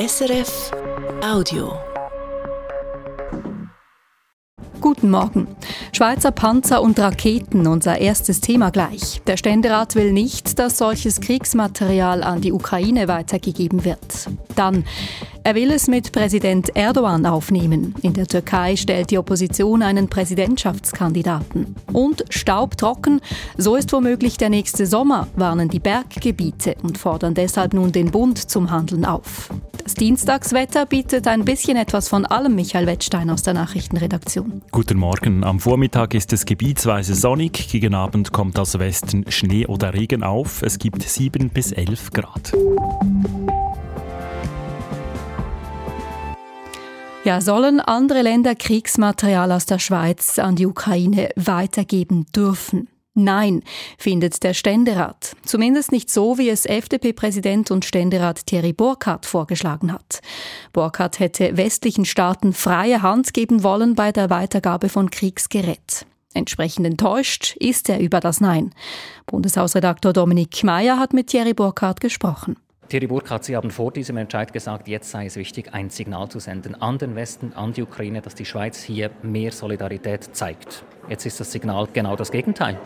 SRF Audio. Guten Morgen. Schweizer Panzer und Raketen, unser erstes Thema gleich. Der Ständerat will nicht, dass solches Kriegsmaterial an die Ukraine weitergegeben wird. Dann, er will es mit Präsident Erdogan aufnehmen. In der Türkei stellt die Opposition einen Präsidentschaftskandidaten. Und staubtrocken, so ist womöglich der nächste Sommer, warnen die Berggebiete und fordern deshalb nun den Bund zum Handeln auf. Das Dienstagswetter bietet ein bisschen etwas von allem, Michael Wettstein aus der Nachrichtenredaktion. Guten Morgen. Am Vormittag ist es gebietsweise sonnig. Gegen Abend kommt aus Westen Schnee oder Regen auf. Es gibt 7 bis 11 Grad. Ja, sollen andere Länder Kriegsmaterial aus der Schweiz an die Ukraine weitergeben dürfen? Nein, findet der Ständerat. Zumindest nicht so, wie es FDP-Präsident und Ständerat Thierry Burkhardt vorgeschlagen hat. Burkhardt hätte westlichen Staaten freie Hand geben wollen bei der Weitergabe von Kriegsgerät. Entsprechend enttäuscht ist er über das Nein. Bundeshausredaktor Dominik Mayer hat mit Thierry Burkhardt gesprochen. Thierry Burkhardt, Sie haben vor diesem Entscheid gesagt, jetzt sei es wichtig, ein Signal zu senden an den Westen, an die Ukraine, dass die Schweiz hier mehr Solidarität zeigt. Jetzt ist das Signal genau das Gegenteil.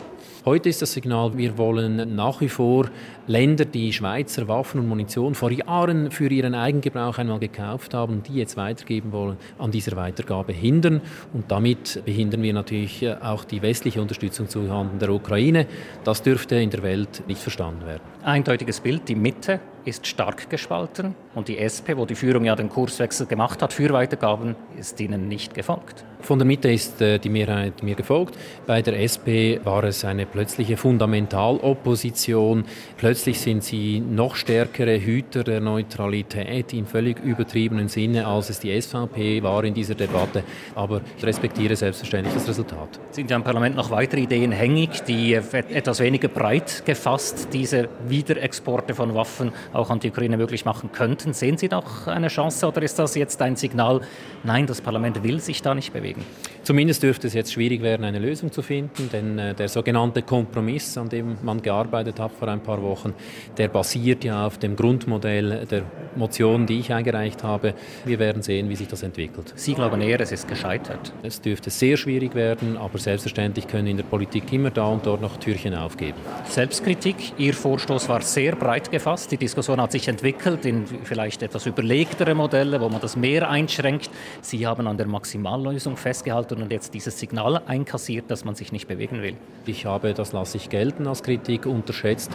Heute ist das Signal, wir wollen nach wie vor Länder, die Schweizer Waffen und Munition vor Jahren für ihren Eigengebrauch einmal gekauft haben, die jetzt weitergeben wollen, an dieser Weitergabe hindern. Und damit behindern wir natürlich auch die westliche Unterstützung zuhanden der Ukraine. Das dürfte in der Welt nicht verstanden werden. Eindeutiges Bild, die Mitte ist stark gespalten und die SP, wo die Führung ja den Kurswechsel gemacht hat für Weitergaben, ist ihnen nicht gefolgt. Von der Mitte ist äh, die Mehrheit mir gefolgt. Bei der SP war es eine plötzliche Fundamentalopposition. Plötzlich sind sie noch stärkere Hüter der Neutralität in völlig übertriebenen Sinne, als es die SVP war in dieser Debatte. Aber ich respektiere selbstverständlich das Resultat. Sind ja im Parlament noch weitere Ideen hängig, die etwas weniger breit gefasst diese Wiederexporte von Waffen auch an die Ukraine möglich machen könnten. Sehen Sie noch eine Chance oder ist das jetzt ein Signal, nein, das Parlament will sich da nicht bewegen? Zumindest dürfte es jetzt schwierig werden, eine Lösung zu finden, denn äh, der sogenannte Kompromiss, an dem man gearbeitet hat vor ein paar Wochen, der basiert ja auf dem Grundmodell der Motion, die ich eingereicht habe. Wir werden sehen, wie sich das entwickelt. Sie glauben eher, es ist gescheitert? Es dürfte sehr schwierig werden, aber selbstverständlich können in der Politik immer da und dort noch Türchen aufgeben. Selbstkritik. Ihr Vorstoß war sehr breit gefasst. Die Diskussion hat sich entwickelt in vielleicht etwas überlegtere Modelle, wo man das mehr einschränkt. Sie haben an der Maximallösung festgehalten und jetzt dieses Signal einkassiert, dass man sich nicht bewegen will. Ich habe, das lasse ich gelten als Kritik, unterschätzt,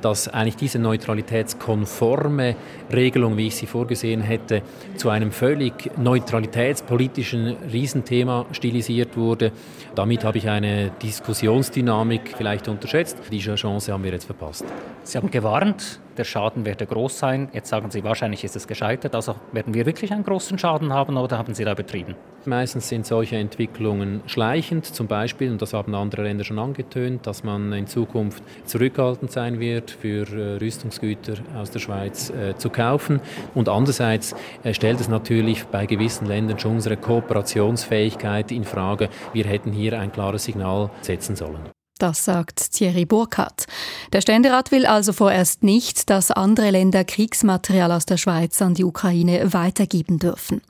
dass eigentlich diese neutralitätskonforme Regelung, wie ich sie vorgesehen hätte, zu einem völlig neutralitätspolitischen Riesenthema stilisiert wurde. Damit habe ich eine Diskussionsdynamik vielleicht unterschätzt. Diese Chance haben wir jetzt verpasst. Sie haben gewarnt, der Schaden werde groß sein. Jetzt sagen Sie, wahrscheinlich ist es gescheitert. Also werden wir wirklich einen großen Schaden haben oder haben Sie da betrieben? Meistens sind solche Entwicklungen schleichend, zum Beispiel, und das haben andere Länder schon angetönt, dass man in Zukunft zurückhaltend sein wird, für äh, Rüstungsgüter aus der Schweiz äh, zu kaufen. Und andererseits äh, stellt es natürlich bei gewissen Ländern schon unsere Kooperationsfähigkeit in Frage. Wir hätten hier ein klares Signal setzen sollen. Das sagt Thierry Burkhardt. Der Ständerat will also vorerst nicht, dass andere Länder Kriegsmaterial aus der Schweiz an die Ukraine weitergeben dürfen.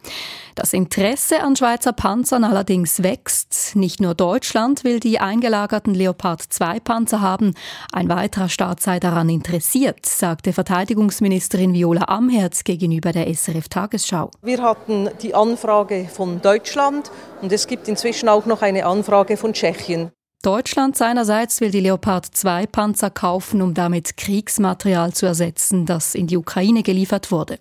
Das Interesse an Schweizer Panzern allerdings wächst. Nicht nur Deutschland will die eingelagerten Leopard 2 Panzer haben, ein weiterer Staat sei daran interessiert, sagte Verteidigungsministerin Viola Amherz gegenüber der SRF Tagesschau. Wir hatten die Anfrage von Deutschland und es gibt inzwischen auch noch eine Anfrage von Tschechien. Deutschland seinerseits will die Leopard 2 Panzer kaufen, um damit Kriegsmaterial zu ersetzen, das in die Ukraine geliefert wurde.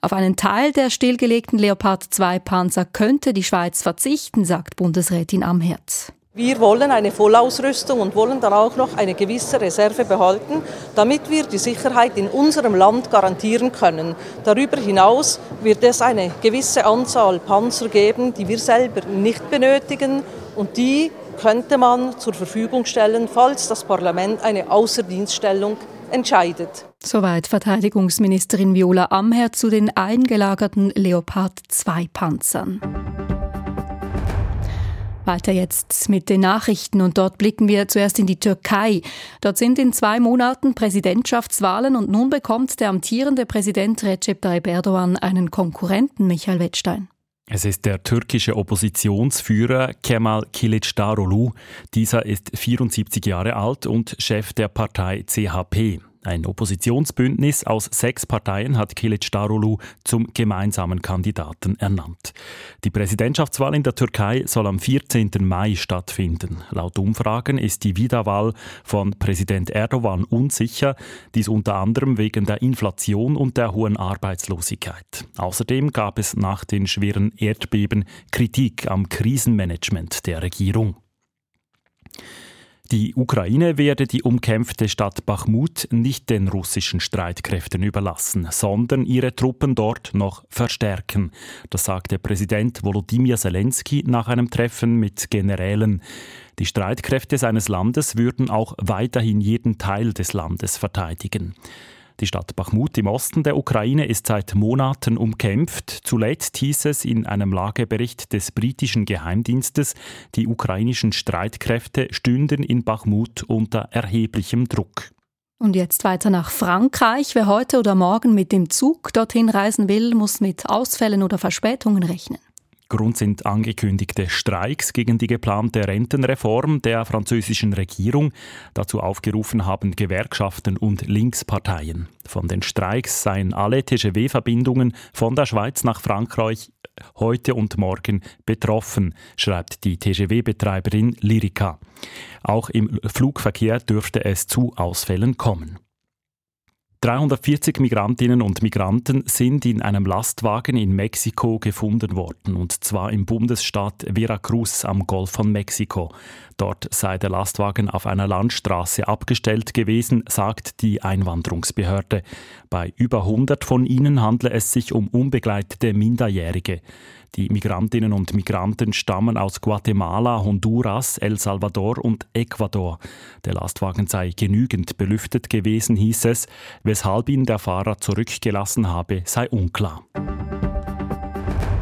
Auf einen Teil der stillgelegten Leopard 2 Panzer könnte die Schweiz verzichten, sagt Bundesrätin Amherz. Wir wollen eine Vollausrüstung und wollen dann auch noch eine gewisse Reserve behalten, damit wir die Sicherheit in unserem Land garantieren können. Darüber hinaus wird es eine gewisse Anzahl Panzer geben, die wir selber nicht benötigen und die könnte man zur Verfügung stellen, falls das Parlament eine Außerdienststellung entscheidet. Soweit Verteidigungsministerin Viola Amher zu den eingelagerten Leopard 2 Panzern. Weiter jetzt mit den Nachrichten und dort blicken wir zuerst in die Türkei. Dort sind in zwei Monaten Präsidentschaftswahlen und nun bekommt der amtierende Präsident Recep Tayyip Erdogan einen Konkurrenten, Michael Wettstein. Es ist der türkische Oppositionsführer Kemal Kılıçdaroğlu. Dieser ist 74 Jahre alt und Chef der Partei CHP. Ein Oppositionsbündnis aus sechs Parteien hat Kilic Darulu zum gemeinsamen Kandidaten ernannt. Die Präsidentschaftswahl in der Türkei soll am 14. Mai stattfinden. Laut Umfragen ist die Wiederwahl von Präsident Erdogan unsicher, dies unter anderem wegen der Inflation und der hohen Arbeitslosigkeit. Außerdem gab es nach den schweren Erdbeben Kritik am Krisenmanagement der Regierung. Die Ukraine werde die umkämpfte Stadt Bachmut nicht den russischen Streitkräften überlassen, sondern ihre Truppen dort noch verstärken. Das sagte Präsident Volodymyr Zelensky nach einem Treffen mit Generälen. Die Streitkräfte seines Landes würden auch weiterhin jeden Teil des Landes verteidigen. Die Stadt Bachmut im Osten der Ukraine ist seit Monaten umkämpft. Zuletzt hieß es in einem Lagebericht des britischen Geheimdienstes, die ukrainischen Streitkräfte stünden in Bachmut unter erheblichem Druck. Und jetzt weiter nach Frankreich. Wer heute oder morgen mit dem Zug dorthin reisen will, muss mit Ausfällen oder Verspätungen rechnen. Grund sind angekündigte Streiks gegen die geplante Rentenreform der französischen Regierung. Dazu aufgerufen haben Gewerkschaften und Linksparteien. Von den Streiks seien alle TGW-Verbindungen von der Schweiz nach Frankreich heute und morgen betroffen, schreibt die TGW-Betreiberin Lyrica. Auch im Flugverkehr dürfte es zu Ausfällen kommen. 340 Migrantinnen und Migranten sind in einem Lastwagen in Mexiko gefunden worden, und zwar im Bundesstaat Veracruz am Golf von Mexiko. Dort sei der Lastwagen auf einer Landstraße abgestellt gewesen, sagt die Einwanderungsbehörde. Bei über 100 von ihnen handle es sich um unbegleitete Minderjährige. Die Migrantinnen und Migranten stammen aus Guatemala, Honduras, El Salvador und Ecuador. Der Lastwagen sei genügend belüftet gewesen, hieß es. Weshalb ihn der Fahrer zurückgelassen habe, sei unklar.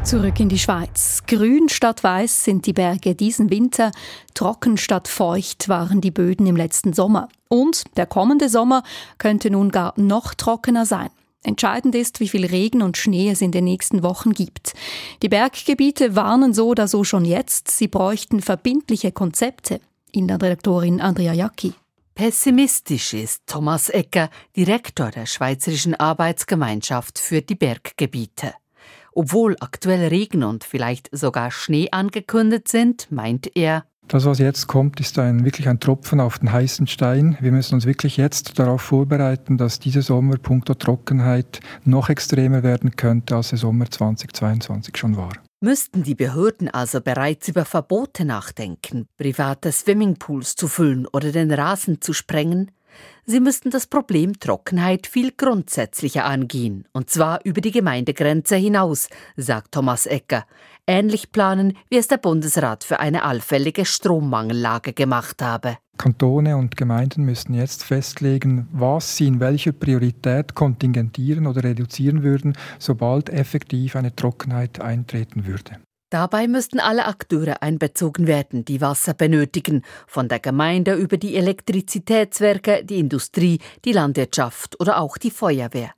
Zurück in die Schweiz. Grün statt weiß sind die Berge diesen Winter, trocken statt feucht waren die Böden im letzten Sommer. Und der kommende Sommer könnte nun gar noch trockener sein. Entscheidend ist, wie viel Regen und Schnee es in den nächsten Wochen gibt. Die Berggebiete warnen so oder so schon jetzt, sie bräuchten verbindliche Konzepte. Inlandredaktorin Andrea Jacki. Pessimistisch ist Thomas Ecker, Direktor der Schweizerischen Arbeitsgemeinschaft für die Berggebiete. Obwohl aktuell Regen und vielleicht sogar Schnee angekündigt sind, meint er, das, was jetzt kommt, ist ein, wirklich ein Tropfen auf den heißen Stein. Wir müssen uns wirklich jetzt darauf vorbereiten, dass dieser Sommer punkto Trockenheit noch extremer werden könnte, als der Sommer 2022 schon war. Müssten die Behörden also bereits über Verbote nachdenken, private Swimmingpools zu füllen oder den Rasen zu sprengen? Sie müssten das Problem Trockenheit viel grundsätzlicher angehen, und zwar über die Gemeindegrenze hinaus, sagt Thomas Ecker. Ähnlich planen, wie es der Bundesrat für eine allfällige Strommangellage gemacht habe. Kantone und Gemeinden müssten jetzt festlegen, was sie in welcher Priorität kontingentieren oder reduzieren würden, sobald effektiv eine Trockenheit eintreten würde. Dabei müssten alle Akteure einbezogen werden, die Wasser benötigen, von der Gemeinde über die Elektrizitätswerke, die Industrie, die Landwirtschaft oder auch die Feuerwehr.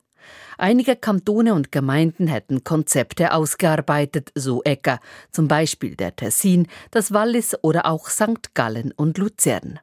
Einige Kantone und Gemeinden hätten Konzepte ausgearbeitet, so Ecker, zum Beispiel der Tessin, das Wallis oder auch St. Gallen und Luzern.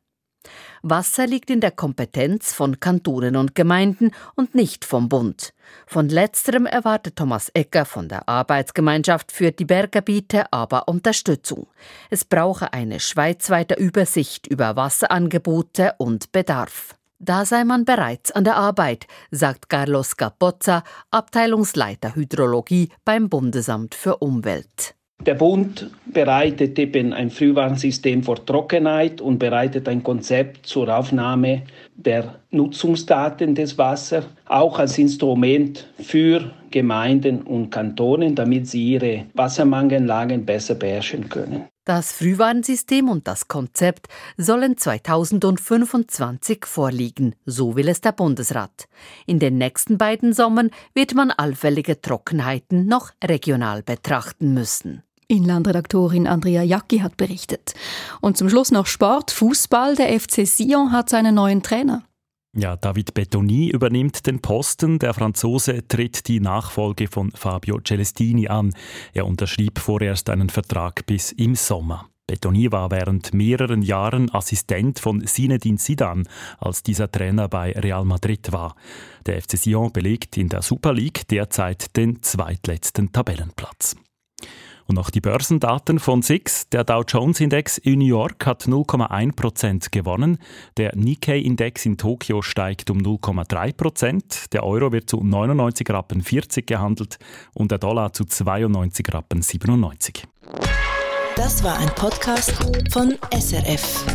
Wasser liegt in der Kompetenz von Kantonen und Gemeinden und nicht vom Bund. Von letzterem erwartet Thomas Ecker von der Arbeitsgemeinschaft für die Berggebiete aber Unterstützung. Es brauche eine schweizweite Übersicht über Wasserangebote und Bedarf. Da sei man bereits an der Arbeit, sagt Carlos Capozza, Abteilungsleiter Hydrologie beim Bundesamt für Umwelt. Der Bund bereitet eben ein Frühwarnsystem vor Trockenheit und bereitet ein Konzept zur Aufnahme der Nutzungsdaten des Wassers, auch als Instrument für Gemeinden und Kantonen, damit sie ihre Wassermangellagen besser beherrschen können. Das Frühwarnsystem und das Konzept sollen 2025 vorliegen, so will es der Bundesrat. In den nächsten beiden Sommern wird man allfällige Trockenheiten noch regional betrachten müssen. Inlandredaktorin Andrea Jacki hat berichtet. Und zum Schluss noch Sport, Fußball. Der FC Sion hat seinen neuen Trainer. Ja, David Bettoni übernimmt den Posten. Der Franzose tritt die Nachfolge von Fabio Celestini an. Er unterschrieb vorerst einen Vertrag bis im Sommer. Bettoni war während mehreren Jahren Assistent von Zinedine Zidane, als dieser Trainer bei Real Madrid war. Der FC Sion belegt in der Super League derzeit den zweitletzten Tabellenplatz. Und noch die Börsendaten von SIX. Der Dow Jones Index in New York hat 0,1% gewonnen. Der Nikkei Index in Tokio steigt um 0,3% Der Euro wird zu 99 Rappen 40 gehandelt und der Dollar zu 92 Rappen 97. Das war ein Podcast von SRF.